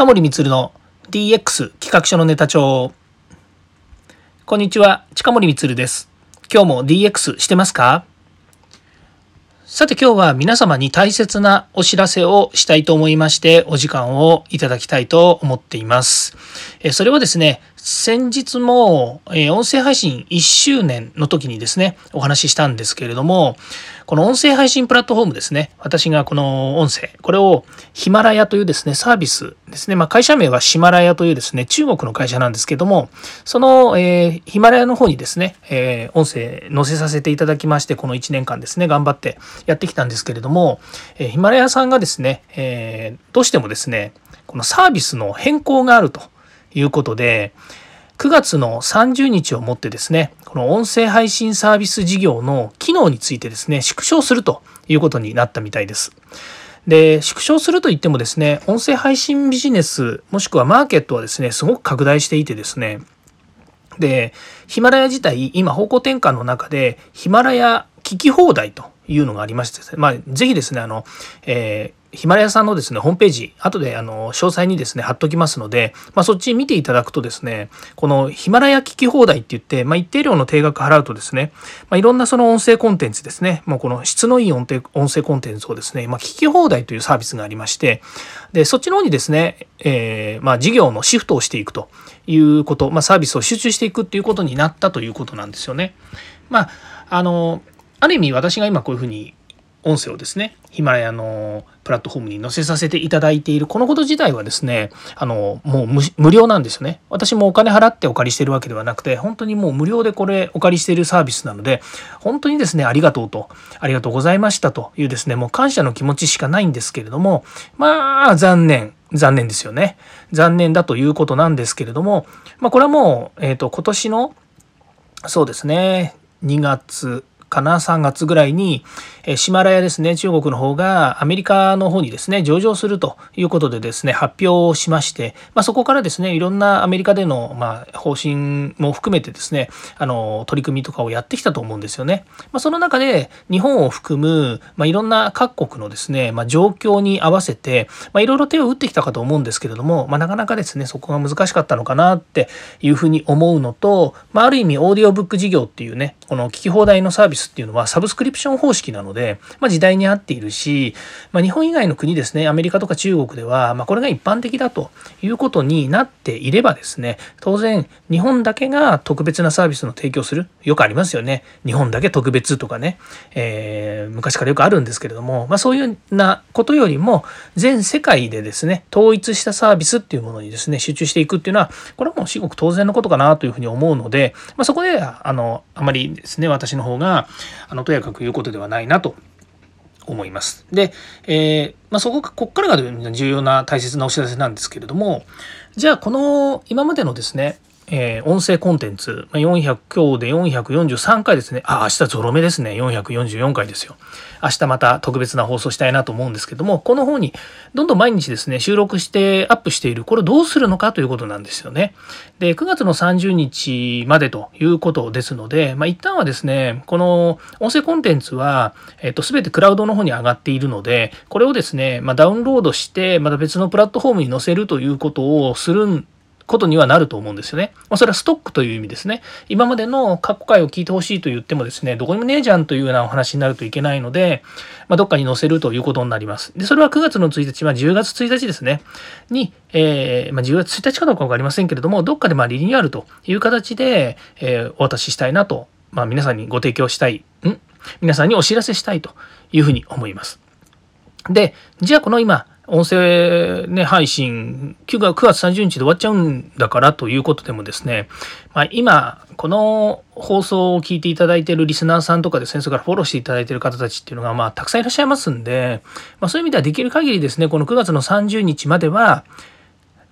近森光の DX 企画書のネタ帳。こんにちは近森光です。今日も DX してますか？さて今日は皆様に大切なお知らせをしたいと思いましてお時間をいただきたいと思っています。それはですね、先日も、え音声配信1周年の時にですね、お話ししたんですけれども、この音声配信プラットフォームですね、私がこの音声、これをヒマラヤというですね、サービスですね、まあ、会社名はシマラヤというですね、中国の会社なんですけども、その、えー、ヒマラヤの方にですね、えー、音声載せさせていただきまして、この1年間ですね、頑張ってやってきたんですけれども、えー、ヒマラヤさんがですね、えどうしてもですね、このサービスの変更があると。いうことで、9月の30日をもってですね、この音声配信サービス事業の機能についてですね、縮小するということになったみたいです。で、縮小するといってもですね、音声配信ビジネス、もしくはマーケットはですね、すごく拡大していてですね、で、ヒマラヤ自体、今方向転換の中で、ヒマラヤ聞き放題というのがありましてね、まあ、ぜひですね、あの、えーヒマラヤさんのですね、ホームページ、後であの詳細にですね、貼っときますので、まあ、そっち見ていただくとですね、このヒマラヤ聞き放題って言って、まあ、一定量の定額払うとですね、まあ、いろんなその音声コンテンツですね、もうこの質のいい音声コンテンツをですね、まあ、聞き放題というサービスがありまして、で、そっちの方にですね、えー、まあ、事業のシフトをしていくということ、まあ、サービスを集中していくっていうことになったということなんですよね。まあ、あの、ある意味私が今こういうふうに音声をですね、ヒマラヤのプラットフォームに載せさせていただいているこのこと自体はですね、あの、もう無料なんですよね。私もお金払ってお借りしてるわけではなくて、本当にもう無料でこれお借りしているサービスなので、本当にですね、ありがとうと、ありがとうございましたというですね、もう感謝の気持ちしかないんですけれども、まあ、残念。残念ですよね。残念だということなんですけれども、まあ、これはもう、えっ、ー、と、今年の、そうですね、2月、かな3月ぐらいに、えシマラヤですね中国の方がアメリカの方にですね上場するということでですね発表をしまして、まあ、そこからですねいろんなアメリカでの、まあ、方針も含めてですねあの取り組みとかをやってきたと思うんですよね。まあ、その中で日本を含む、まあ、いろんな各国のですね、まあ、状況に合わせて、まあ、いろいろ手を打ってきたかと思うんですけれども、まあ、なかなかですねそこが難しかったのかなっていうふうに思うのと、まあ、ある意味オーディオブック事業っていうねこの聞き放題のサービススっていうのはサブスクリプション方式なので、まあ、時代に合っているし、まあ、日本以外の国ですねアメリカとか中国では、ま、これが一般的だということになっていればですね当然日本だけが特別なサービスの提供する。よくありますよね。日本だけ特別とかね、えー、昔からよくあるんですけれども、ま、そういうようなことよりも全世界でですね統一したサービスっていうものにですね集中していくっていうのはこれはもう至極当然のことかなというふうに思うので、まあ、そこであのあまりですね私の方があのとやかく言うことではないなと思います。で、えー、まあ、そここっからが重要な大切なお知らせなんですけれどもじゃあこの今までのですねえー、音声コンテンツ、400今日で443回ですね。あ、明日ゾロ目ですね。444回ですよ。明日また特別な放送したいなと思うんですけども、この方にどんどん毎日ですね、収録してアップしている、これどうするのか？ということなんですよね。で、9月の30日までということですので、まあ、一旦はですね、この音声コンテンツは、えっと、すべてクラウドの方に上がっているので、これをですね、まあ、ダウンロードして、また別のプラットフォームに載せるということをするんことにはなると思うんですよね。まあ、それはストックという意味ですね。今までの過去回を聞いてほしいと言ってもですね、どこにもねえじゃんというようなお話になるといけないので、まあ、どっかに載せるということになります。で、それは9月の1日、まあ、10月1日ですね、に、えー、まあ、10月1日かどうか分かりませんけれども、どっかでまリニューアルという形で、えー、お渡ししたいなと、ま、皆さんにご提供したい、ん？皆さんにお知らせしたいというふうに思います。で、じゃあこの今、音声、ね、配信9月 ,9 月30日で終わっちゃうんだからということでもですね、まあ、今この放送を聞いていただいているリスナーさんとかで先生からフォローしていただいている方たちっていうのがまあたくさんいらっしゃいますんで、まあ、そういう意味ではできる限りですねこの9月の30日までは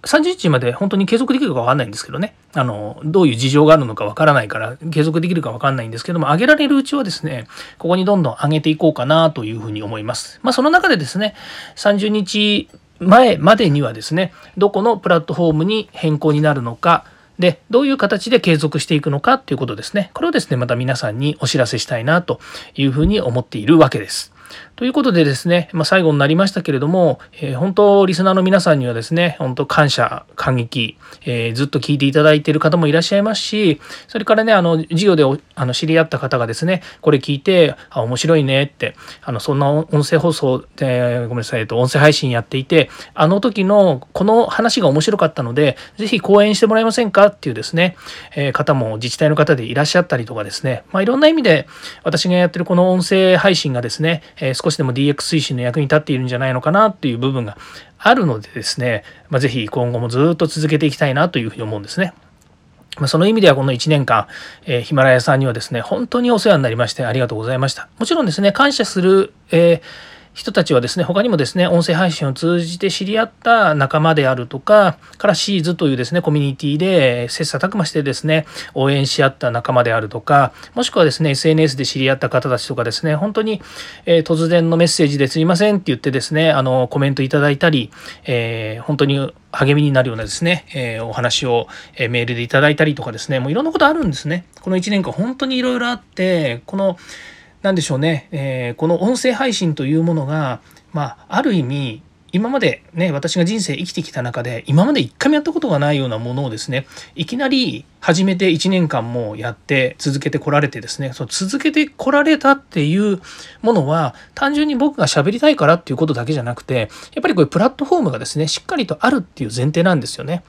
30日まで本当に継続できるか分かんないんですけどねあのどういう事情があるのか分からないから継続できるか分かんないんですけども上げられるうちはですねここにどんどん上げていこうかなというふうに思います。まあ、その中でですね30日前までにはですねどこのプラットフォームに変更になるのかでどういう形で継続していくのかっていうことですねこれをですねまた皆さんにお知らせしたいなというふうに思っているわけです。ということでですね、まあ、最後になりましたけれども、えー、本当リスナーの皆さんにはですね本当感謝感激、えー、ずっと聞いていただいている方もいらっしゃいますしそれからねあの授業であの知り合った方がですねこれ聞いてあ面白いねってあのそんな音声放送でごめんなさい、えっと、音声配信やっていてあの時のこの話が面白かったので是非講演してもらえませんかっていうですね、えー、方も自治体の方でいらっしゃったりとかですね、まあ、いろんな意味で私がやってるこの音声配信がですね、えー、少しでも DX 推進の役に立っているんじゃないのかなっていう部分があるのでですね、まあ、ぜひ今後もずっと続けていきたいなというふうに思うんですね。ま、その意味ではこの1年間、えー、ヒマラヤさんにはですね、本当にお世話になりましてありがとうございました。もちろんですね、感謝する、えー人たちはですね、他にもですね、音声配信を通じて知り合った仲間であるとか、からシーズというですね、コミュニティで切磋琢磨してですね、応援し合った仲間であるとか、もしくはですね、SNS で知り合った方たちとかですね、本当に、えー、突然のメッセージですいませんって言ってですね、あの、コメントいただいたり、えー、本当に励みになるようなですね、えー、お話を、えメールでいただいたりとかですね、もういろんなことあるんですね。この1年間本当にいろいろあって、この、何でしょうね、えー、この音声配信というものが、まあ、ある意味今までね私が人生生きてきた中で今まで一回もやったことがないようなものをですねいきなり始めて1年間もやって続けてこられてですねその続けてこられたっていうものは単純に僕が喋りたいからっていうことだけじゃなくてやっぱりこういうプラットフォームがですねしっかりとあるっていう前提なんですよね。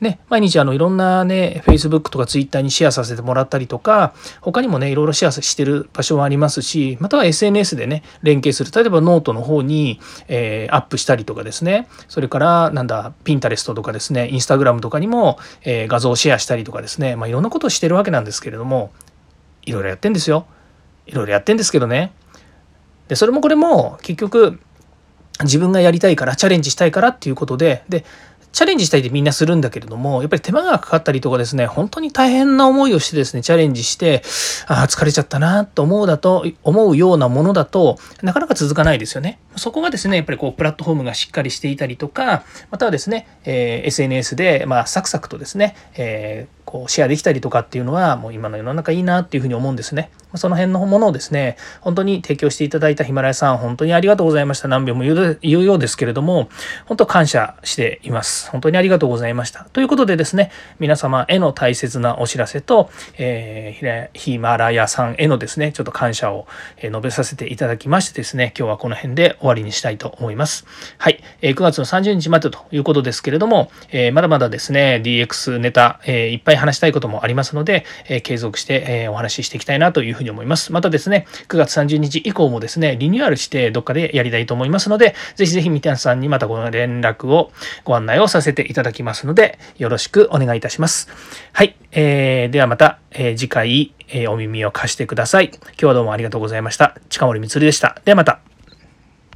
ね、毎日あのいろんなね、Facebook とか Twitter にシェアさせてもらったりとか、他にもね、いろいろシェアしてる場所はありますし、または SNS でね、連携する。例えばノートの方に、えー、アップしたりとかですね、それから、なんだ、Pinterest とかですね、Instagram とかにも、えー、画像をシェアしたりとかですね、まあ、いろんなことをしてるわけなんですけれども、いろいろやってんですよ。いろいろやってんですけどね。で、それもこれも結局、自分がやりたいから、チャレンジしたいからっていうことで、で、チャレンジしたいってみんなするんだけれども、やっぱり手間がかかったりとかですね、本当に大変な思いをしてですね、チャレンジして、ああ、疲れちゃったなと思うだと、思うようなものだとなかなか続かないですよね。そこがですね、やっぱりこう、プラットフォームがしっかりしていたりとか、またはですね、えー、SNS で、まあ、サクサクとですね、えーこうシェアできたりとかっていうのはもう今の世の中いいなっていうふうに思うんですね。その辺のものをですね、本当に提供していただいたヒマラヤさん、本当にありがとうございました。何遍も言う言うようですけれども、本当感謝しています。本当にありがとうございました。ということでですね、皆様への大切なお知らせと、えー、ヒマラヤさんへのですね、ちょっと感謝を述べさせていただきましてですね、今日はこの辺で終わりにしたいと思います。はい、えー、9月の30日までということですけれども、えー、まだまだですね、DX ネタ、えー、いっぱい話したいこともありますので、え継続して、えお話ししていきたいなというふうに思います。またですね、9月30日以降もですね、リニューアルしてどっかでやりたいと思いますので、ぜひぜひ三谷さんにまたこの連絡を、ご案内をさせていただきますので、よろしくお願いいたします。はい。えー、ではまた、えー、次回、えー、お耳を貸してください。今日はどうもありがとうございました。近森光でした。ではまた。